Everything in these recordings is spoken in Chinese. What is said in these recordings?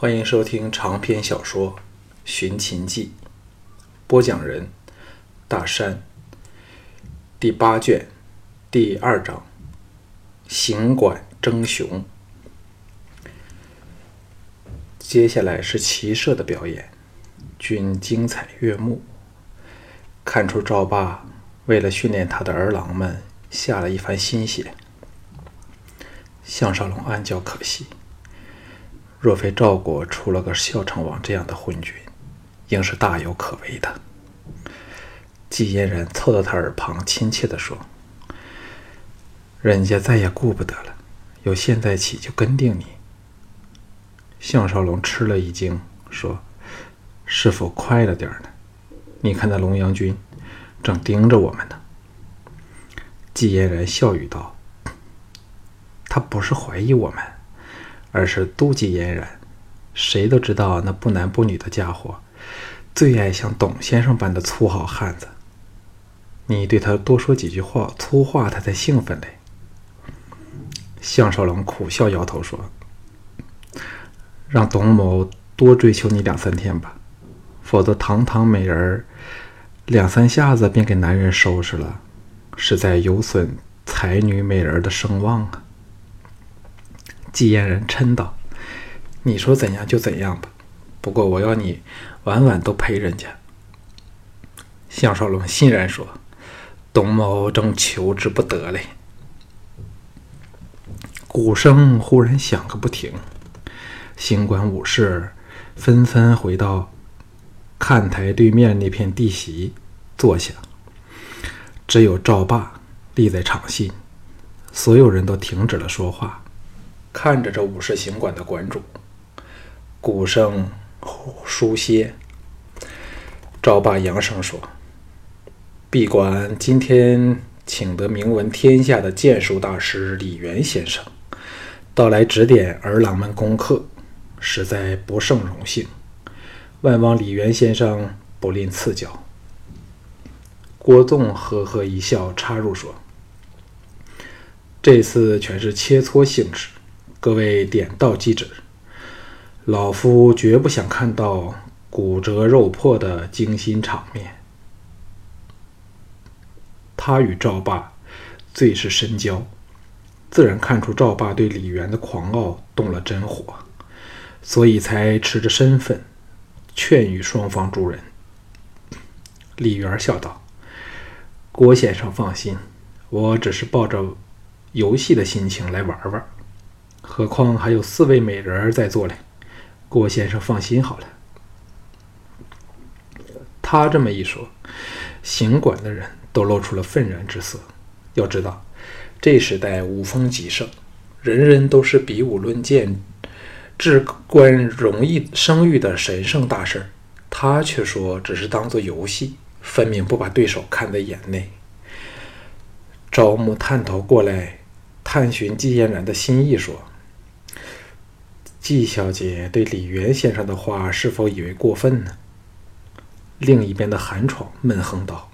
欢迎收听长篇小说《寻秦记》，播讲人：大山。第八卷第二章：行馆争雄。接下来是骑射的表演，均精彩悦目。看出赵霸为了训练他的儿郎们下了一番心血。项少龙暗叫可惜。若非赵国出了个孝成王这样的昏君，应是大有可为的。季嫣然凑到他耳旁，亲切地说：“人家再也顾不得了，由现在起就跟定你。”项少龙吃了一惊，说：“是否快了点呢？你看那龙阳君正盯着我们呢。”季嫣然笑语道：“ 他不是怀疑我们。”而是妒忌嫣然，谁都知道那不男不女的家伙最爱像董先生般的粗好汉子。你对他多说几句话粗话，他才兴奋嘞。项少龙苦笑摇头说：“让董某多追求你两三天吧，否则堂堂美人儿两三下子便给男人收拾了，实在有损才女美人的声望啊。”纪嫣然嗔道：“你说怎样就怎样吧，不过我要你晚晚都陪人家。”项少龙欣然说：“董某正求之不得嘞。”鼓声忽然响个不停，行馆武士纷纷回到看台对面那片地席坐下，只有赵霸立在场心，所有人都停止了说话。看着这武士行馆的馆主，鼓声疏歇。赵霸扬声说：“闭馆今天请得名闻天下的剑术大师李渊先生，到来指点儿郎们功课，实在不胜荣幸。万望李渊先生不吝赐教。”郭纵呵呵一笑，插入说：“这次全是切磋性质。”各位点到即止，老夫绝不想看到骨折肉破的惊心场面。他与赵霸最是深交，自然看出赵霸对李元的狂傲动了真火，所以才持着身份劝喻双方诸人。李渊笑道：“郭先生放心，我只是抱着游戏的心情来玩玩。”何况还有四位美人在座嘞，郭先生放心好了。他这么一说，行馆的人都露出了愤然之色。要知道，这时代武风极盛，人人都是比武论剑、至关荣誉声誉的神圣大事儿他却说只是当做游戏，分明不把对手看在眼内。招募探头过来探寻季嫣然的心意，说。季小姐对李元先生的话是否以为过分呢？另一边的韩闯闷哼道：“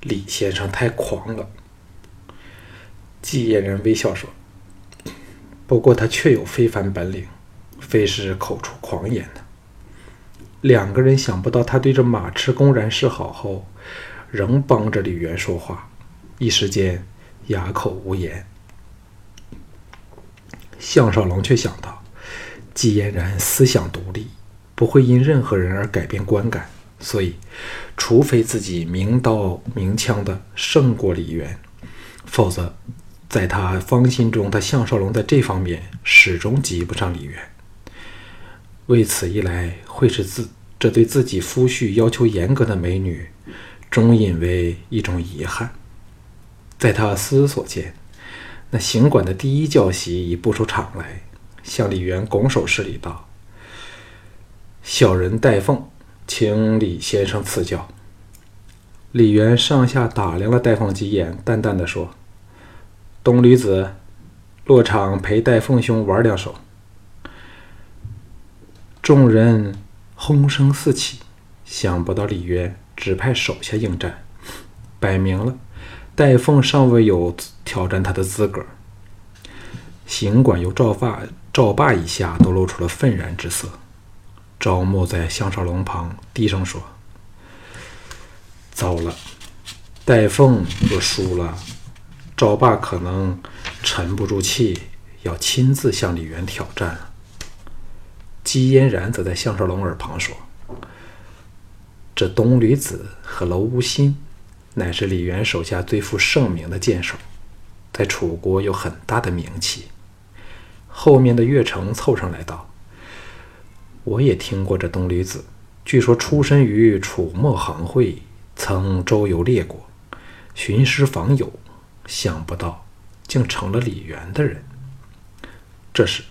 李先生太狂了。”季嫣然微笑说：“不过他确有非凡本领，非是口出狂言的。”两个人想不到他对着马痴公然示好后，仍帮着李元说话，一时间哑口无言。项少龙却想到。季嫣然思想独立，不会因任何人而改变观感，所以，除非自己明刀明枪的胜过李渊，否则，在他芳心中，他项少龙在这方面始终及不上李渊。为此一来，会使自这对自己夫婿要求严格的美女，终引为一种遗憾。在他思索间，那行馆的第一教习已步出场来。向李渊拱手施礼道：“小人戴凤，请李先生赐教。”李渊上下打量了戴凤几眼，淡淡的说：“东驴子，落场陪戴凤兄玩两手。”众人哄声四起，想不到李渊只派手下应战，摆明了戴凤尚未有挑战他的资格。行馆由赵发。赵霸一下都露出了愤然之色。赵牧在项少龙旁低声说：“糟了，戴凤若输了，赵霸可能沉不住气，要亲自向李渊挑战。”姬嫣然则在项少龙耳旁说：“这东吕子和楼无心，乃是李渊手下最负盛名的剑手，在楚国有很大的名气。”后面的岳成凑上来道：“我也听过这东吕子，据说出身于楚墨行会，曾周游列国，寻师访友，想不到竟成了李渊的人。这时，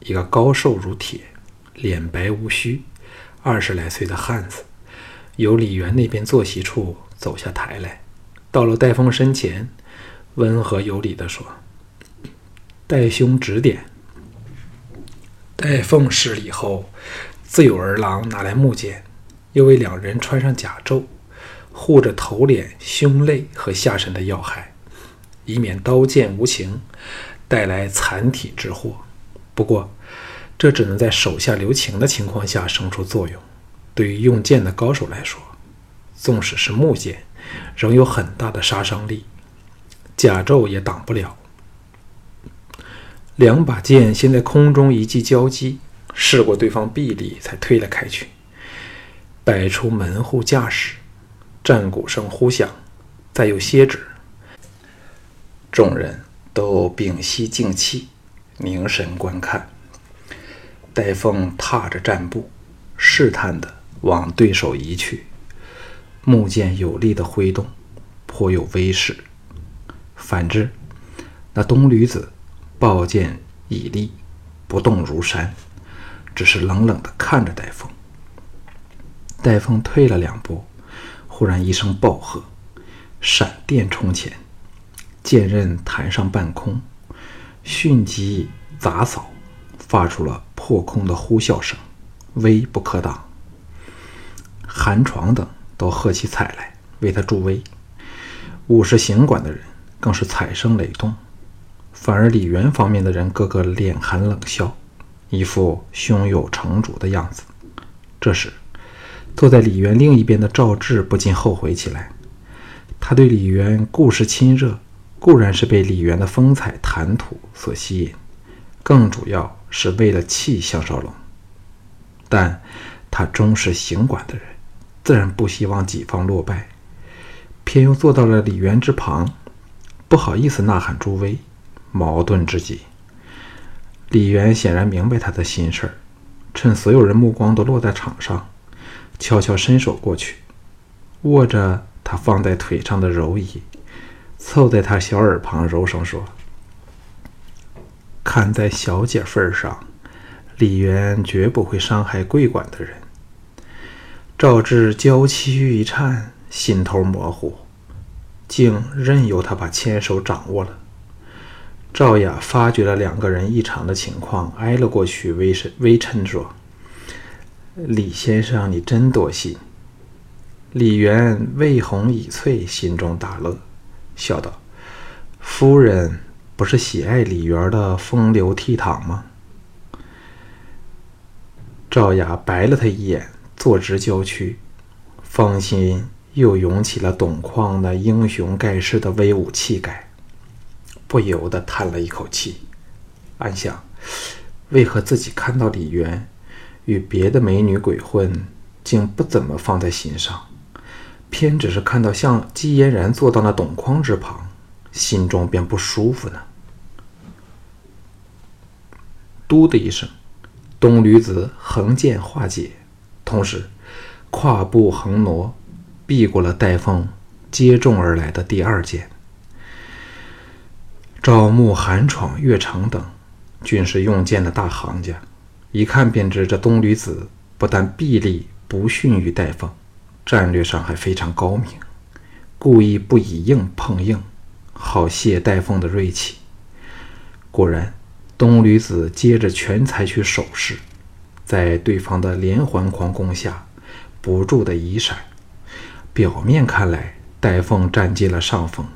一个高瘦如铁。”脸白无须，二十来岁的汉子，由李元那边坐席处走下台来，到了戴峰身前，温和有礼地说：“戴兄指点。”戴凤施礼后，自有儿郎拿来木剑，又为两人穿上甲胄，护着头脸、胸肋和下身的要害，以免刀剑无情带来残体之祸。不过，这只能在手下留情的情况下生出作用。对于用剑的高手来说，纵使是木剑，仍有很大的杀伤力，甲胄也挡不了。两把剑先在空中一记交击，试过对方臂力，才推了开去。摆出门户架势，战鼓声呼响，再有歇止，众人都屏息静气，凝神观看。戴凤踏着战步，试探地往对手移去，木剑有力的挥动，颇有威势。反之，那东吕子抱剑以立，不动如山，只是冷冷地看着戴凤。戴凤退了两步，忽然一声暴喝，闪电冲前，剑刃弹上半空，迅疾杂扫。发出了破空的呼啸声，威不可挡。韩闯等都喝起彩来为他助威，武士行馆的人更是彩声雷动。反而李渊方面的人个个脸含冷笑，一副胸有成竹的样子。这时，坐在李渊另一边的赵志不禁后悔起来。他对李渊固是亲热，固然是被李渊的风采谈吐所吸引，更主要。是为了气项少龙，但他终是行馆的人，自然不希望己方落败，偏又坐到了李渊之旁，不好意思呐喊助威，矛盾至极。李渊显然明白他的心事儿，趁所有人目光都落在场上，悄悄伸手过去，握着他放在腿上的柔椅，凑在他小耳旁柔声说。看在小姐份上，李渊绝不会伤害贵馆的人。赵志娇躯一颤，心头模糊，竟任由他把牵手掌握了。赵雅发觉了两个人异常的情况，挨了过去，微声微嗔说：“李先生，你真多心。”李渊为红已翠，心中大乐，笑道：“夫人。”不是喜爱李渊的风流倜傥吗？赵雅白了他一眼，坐直娇躯，芳心又涌起了董况那英雄盖世的威武气概，不由得叹了一口气，暗想：为何自己看到李渊与别的美女鬼混，竟不怎么放在心上，偏只是看到像姬嫣然坐到那董匡之旁？心中便不舒服呢。嘟的一声，东驴子横剑化解，同时跨步横挪，避过了戴凤接踵而来的第二剑。赵牧、韩闯、岳成等均是用剑的大行家，一看便知这东吕子不但臂力不逊于戴凤，战略上还非常高明，故意不以硬碰硬。好泄戴凤的锐气。果然，东吕子接着全采取手势，在对方的连环狂攻下，不住的移闪。表面看来，戴凤占尽了上风，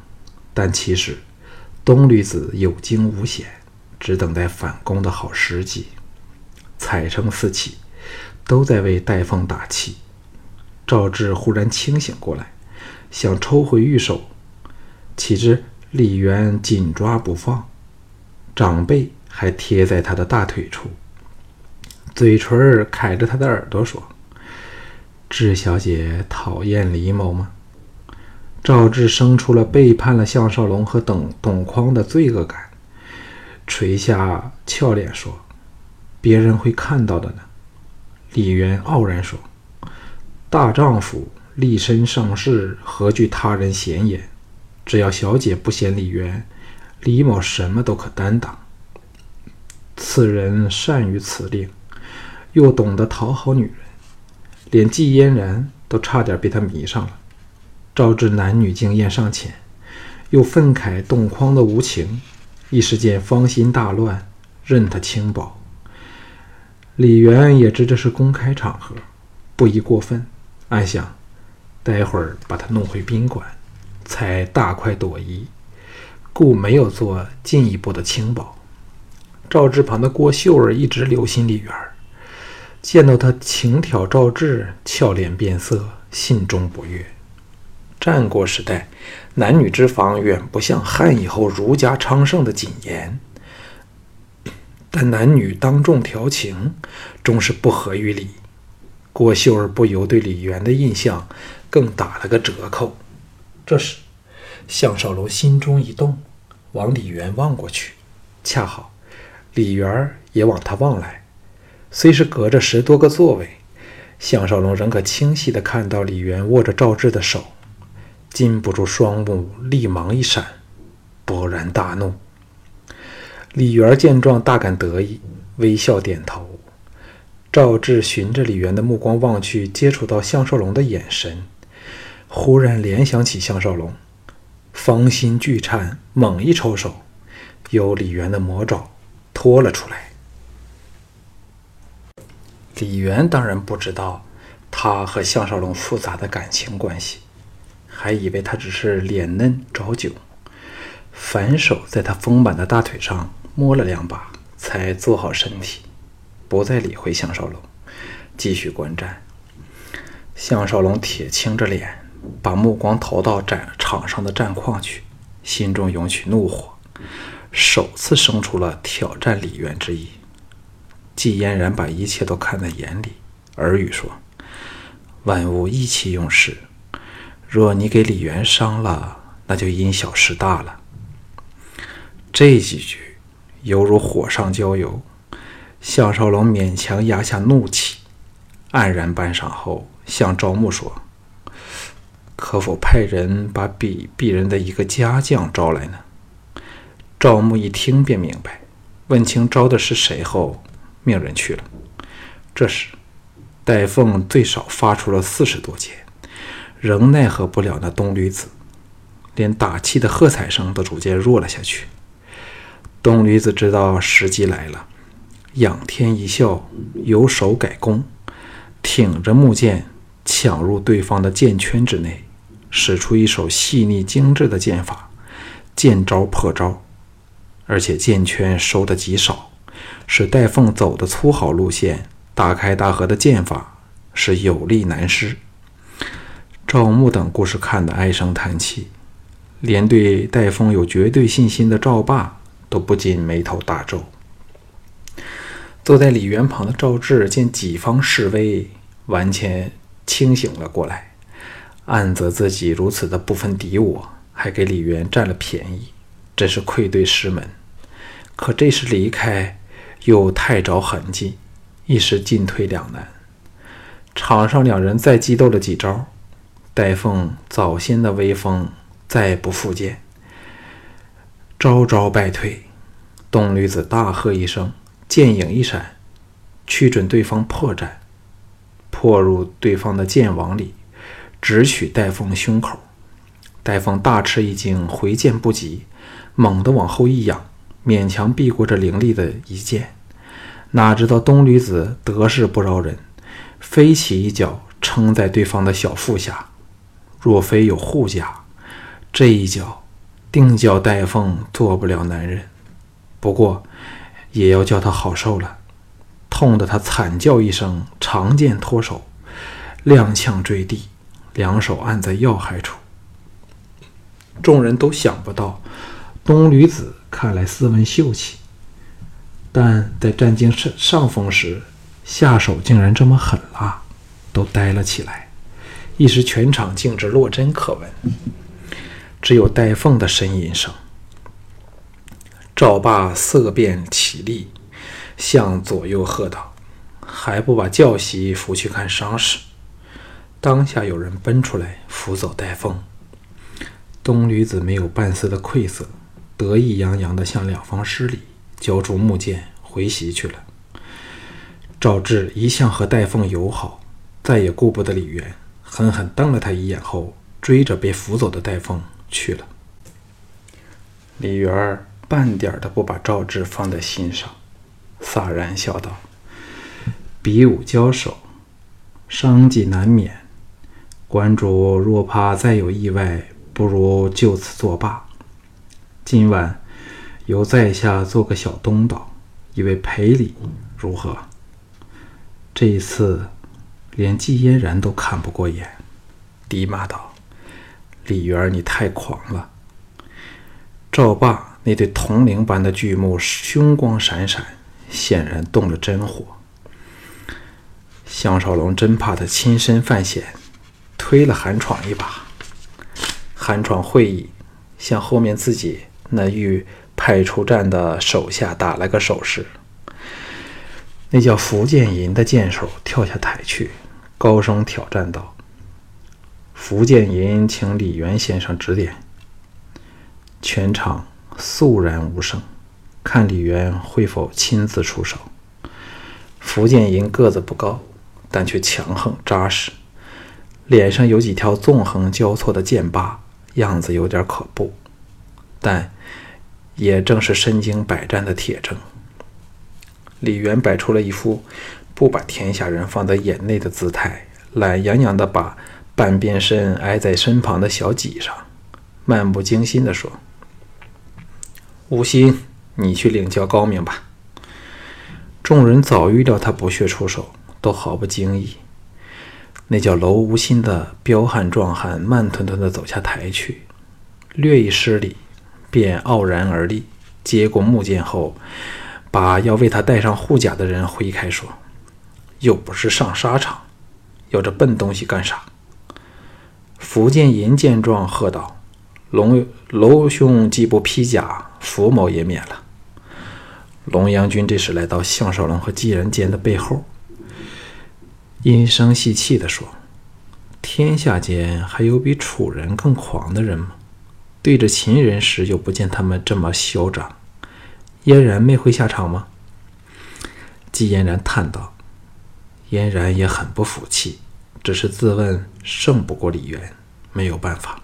但其实东吕子有惊无险，只等待反攻的好时机。彩声四起，都在为戴凤打气。赵志忽然清醒过来，想抽回玉手，岂知李渊紧抓不放，长辈还贴在他的大腿处，嘴唇儿揩着他的耳朵说：“志小姐讨厌李某吗？”赵志生出了背叛了项少龙和董董匡的罪恶感，垂下俏脸说：“别人会看到的呢。”李渊傲然说：“大丈夫立身上世，何惧他人闲言？只要小姐不嫌李渊，李某什么都可担当。此人善于辞令，又懂得讨好女人，连季嫣然都差点被他迷上了。”赵志男女经验尚浅，又愤慨董匡的无情，一时间芳心大乱，任他轻薄。李渊也知这是公开场合，不宜过分，暗想：待会儿把他弄回宾馆，才大快朵颐，故没有做进一步的轻薄。赵志旁的郭秀儿一直留心李渊，见到他轻挑赵志，俏脸变色，心中不悦。战国时代，男女之防远不像汉以后儒家昌盛的谨严，但男女当众调情，终是不合于理。郭秀儿不由对李渊的印象更打了个折扣。这时，项少龙心中一动，往李渊望过去，恰好李渊也往他望来。虽是隔着十多个座位，项少龙仍可清晰地看到李渊握着赵志的手。禁不住双目立芒一闪，勃然大怒。李元见状大感得意，微笑点头。赵志循着李元的目光望去，接触到项少龙的眼神，忽然联想起项少龙，芳心巨颤，猛一抽手，由李元的魔爪拖了出来。李元当然不知道他和项少龙复杂的感情关系。还以为他只是脸嫩找酒，反手在他丰满的大腿上摸了两把，才坐好身体，不再理会项少龙，继续观战。项少龙铁青着脸，把目光投到战场上的战况去，心中涌起怒火，首次生出了挑战李渊之意。季嫣然把一切都看在眼里，耳语说：“万物意气用事。”若你给李元伤了，那就因小失大了。这几句犹如火上浇油，项少龙勉强压下怒气，黯然半晌后，向赵牧说：“可否派人把鄙鄙人的一个家将招来呢？”赵牧一听便明白，问清招的是谁后，命人去了。这时，戴凤最少发出了四十多箭。仍奈何不了那东驴子，连打气的喝彩声都逐渐弱了下去。东驴子知道时机来了，仰天一笑，由手改弓，挺着木剑抢入对方的剑圈之内，使出一手细腻精致的剑法，见招破招，而且剑圈收的极少，使戴凤走的粗好路线，大开大合的剑法是有力难施。赵牧等故事看得唉声叹气，连对戴峰有绝对信心的赵霸都不禁眉头大皱。坐在李元旁的赵志见己方势危，完全清醒了过来，暗责自己如此的不分敌我，还给李元占了便宜，真是愧对师门。可这时离开又太着痕迹，一时进退两难。场上两人再激斗了几招。戴凤早先的威风再不复见，招招败退。东吕子大喝一声，剑影一闪，去准对方破绽，破入对方的剑网里，直取戴凤胸口。戴凤大吃一惊，回剑不及，猛地往后一仰，勉强避过这凌厉的一剑。哪知道东吕子得势不饶人，飞起一脚撑在对方的小腹下。若非有护甲，这一脚定叫戴凤做不了男人。不过也要叫他好受了。痛得他惨叫一声，长剑脱手，踉跄坠地，两手按在要害处。众人都想不到，东吕子看来斯文秀气，但在占尽上上风时，下手竟然这么狠辣，都呆了起来。一时全场静至落针可闻，只有戴凤的呻吟声。赵霸色变起立，向左右喝道：“还不把教习扶去看伤势？”当下有人奔出来扶走戴凤。东吕子没有半丝的愧色，得意洋洋地向两方施礼，交出木剑回席去了。赵志一向和戴凤友好，再也顾不得李渊。狠狠瞪了他一眼后，追着被扶走的戴凤去了。李元半点都不把赵志放在心上，洒然笑道：“比武交手，伤计难免。关主若怕再有意外，不如就此作罢。今晚由在下做个小东道，以为赔礼，如何？这一次。”连季嫣然都看不过眼，低骂道：“李元，你太狂了！”赵霸那对铜铃般的巨目凶光闪闪，显然动了真火。项少龙真怕他亲身犯险，推了韩闯一把。韩闯会意，向后面自己那欲派出战的手下打了个手势。那叫福建银的剑手跳下台去，高声挑战道：“福建银，请李元先生指点。”全场肃然无声，看李元会否亲自出手。福建银个子不高，但却强横扎实，脸上有几条纵横交错的剑疤，样子有点可怖，但也正是身经百战的铁证。李元摆出了一副不把天下人放在眼内的姿态，懒洋洋地把半边身挨在身旁的小脊上，漫不经心地说：“吴心，你去领教高明吧。”众人早预料他不屑出手，都毫不惊异。那叫楼无心的彪悍壮汉慢吞吞地走下台去，略一施礼，便傲然而立，接过木剑后。把要为他戴上护甲的人挥开，说：“又不是上沙场，要这笨东西干啥？”福建银见状，喝道：“龙楼兄既不披甲，福某也免了。”龙阳君这时来到项少龙和纪人间的背后，阴声细气地说：“天下间还有比楚人更狂的人吗？对着秦人时，又不见他们这么嚣张。”嫣然没回下场吗？季嫣然叹道：“嫣然也很不服气，只是自问胜不过李渊，没有办法。”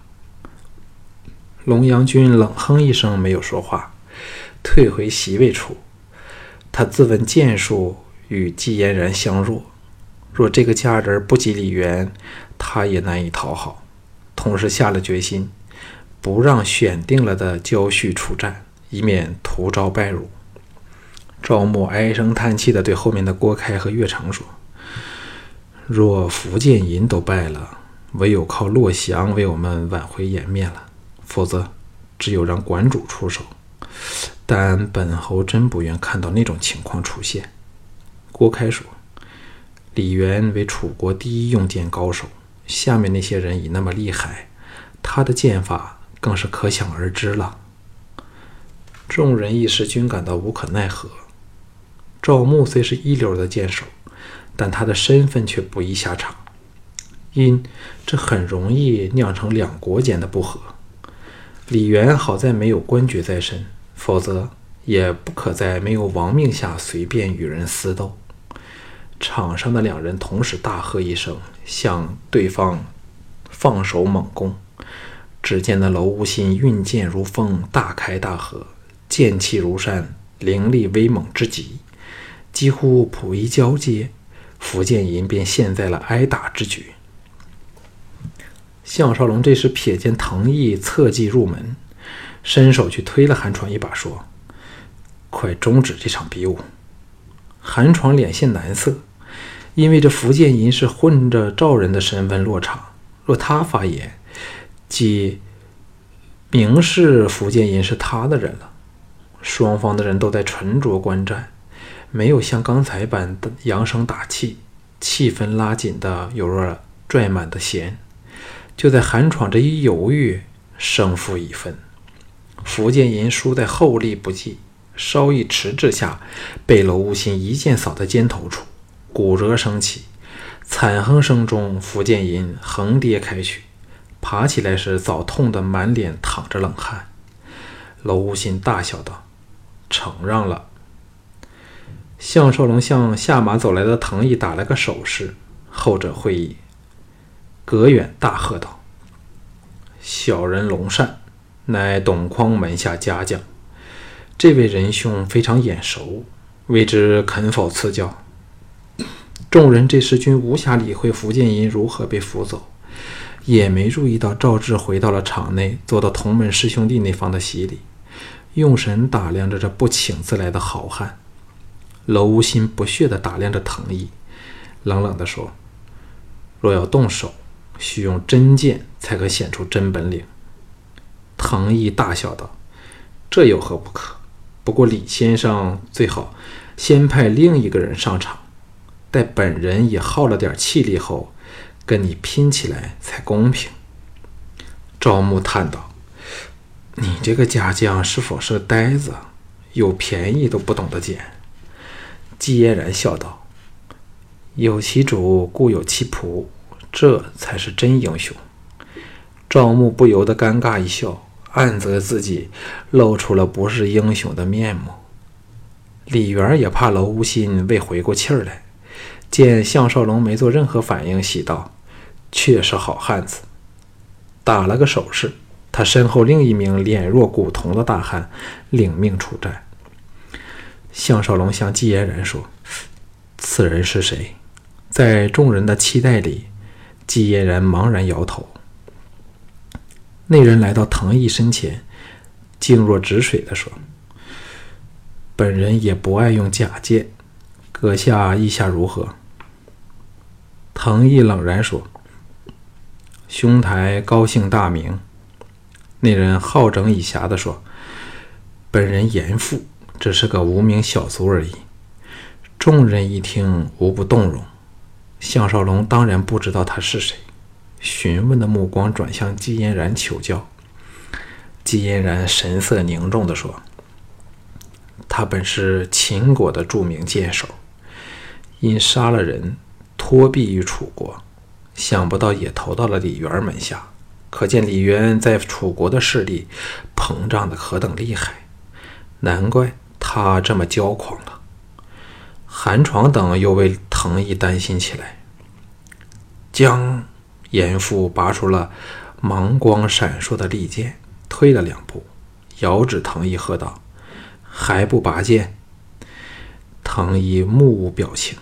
龙阳君冷哼一声，没有说话，退回席位处。他自问剑术与季嫣然相若，若这个家人不及李渊，他也难以讨好。同时下了决心，不让选定了的焦绪出战。以免徒招败辱。赵牧唉声叹气地对后面的郭开和岳成说：“若福建银都败了，唯有靠洛翔为我们挽回颜面了。否则，只有让馆主出手。但本侯真不愿看到那种情况出现。”郭开说：“李渊为楚国第一用剑高手，下面那些人已那么厉害，他的剑法更是可想而知了。”众人一时均感到无可奈何。赵牧虽是一流的剑手，但他的身份却不宜下场，因这很容易酿成两国间的不和。李元好在没有官爵在身，否则也不可在没有王命下随便与人私斗。场上的两人同时大喝一声，向对方放手猛攻。只见那楼无心运剑如风，大开大合。剑气如山，凌厉威猛之极，几乎普一交接，福建银便陷在了挨打之局。项少龙这时瞥见藤毅侧骑入门，伸手去推了韩闯一把，说：“快终止这场比武！”韩闯脸现难色，因为这福建银是混着赵人的身份落场，若他发言，即明示福建银是他的人了。双方的人都在沉着观战，没有像刚才般的扬声打气，气氛拉紧的有若拽满的弦。就在韩闯这一犹豫，胜负已分。福建银输在后力不济，稍一迟滞下，被娄无心一剑扫在肩头处，骨折声起，惨哼声中，福建银横跌开去，爬起来时早痛得满脸淌着冷汗。娄无心大笑道。承让了。项少龙向下马走来的藤毅打了个手势，后者会意。隔远大喝道：“小人龙善，乃董匡门下家将。这位仁兄非常眼熟，未知肯否赐教？” 众人这时均无暇理会福建银如何被扶走，也没注意到赵志回到了场内，坐到同门师兄弟那方的席里。用神打量着这不请自来的好汉，娄无心不屑地打量着藤毅，冷冷地说：“若要动手，需用真剑才可显出真本领。”藤毅大笑道：“这有何不可？不过李先生最好先派另一个人上场，待本人也耗了点气力后，跟你拼起来才公平。”赵牧叹道。你这个家将是否是个呆子？有便宜都不懂得捡。季嫣然笑道：“有其主，故有其仆，这才是真英雄。”赵牧不由得尴尬一笑，暗责自己露出了不是英雄的面目。李元也怕娄无心未回过气儿来，见项少龙没做任何反应，喜道：“确是好汉子。”打了个手势。他身后另一名脸若古铜的大汉领命出战。项少龙向季嫣然说：“此人是谁？”在众人的期待里，季嫣然茫然摇头。那人来到藤毅身前，静若止水地说：“本人也不爱用假剑，阁下意下如何？”藤毅冷然说：“兄台高姓大名？”那人好整以暇地说：“本人严父只是个无名小卒而已。”众人一听，无不动容。项少龙当然不知道他是谁，询问的目光转向季嫣然求教。季嫣然神色凝重地说：“他本是秦国的著名剑手，因杀了人托庇于楚国，想不到也投到了李渊门下。”可见李渊在楚国的势力膨胀的何等厉害，难怪他这么骄狂了。韩闯等又为藤毅担心起来。将严父拔出了芒光闪烁的利剑，退了两步，遥指藤毅喝道：“还不拔剑？”藤毅目无表情，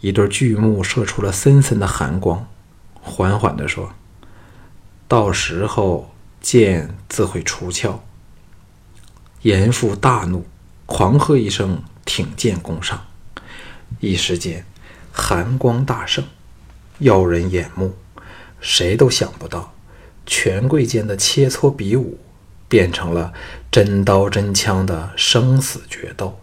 一对巨目射出了森森的寒光，缓缓地说。到时候剑自会出鞘。严父大怒，狂喝一声，挺剑攻上。一时间，寒光大盛，耀人眼目。谁都想不到，权贵间的切磋比武，变成了真刀真枪的生死决斗。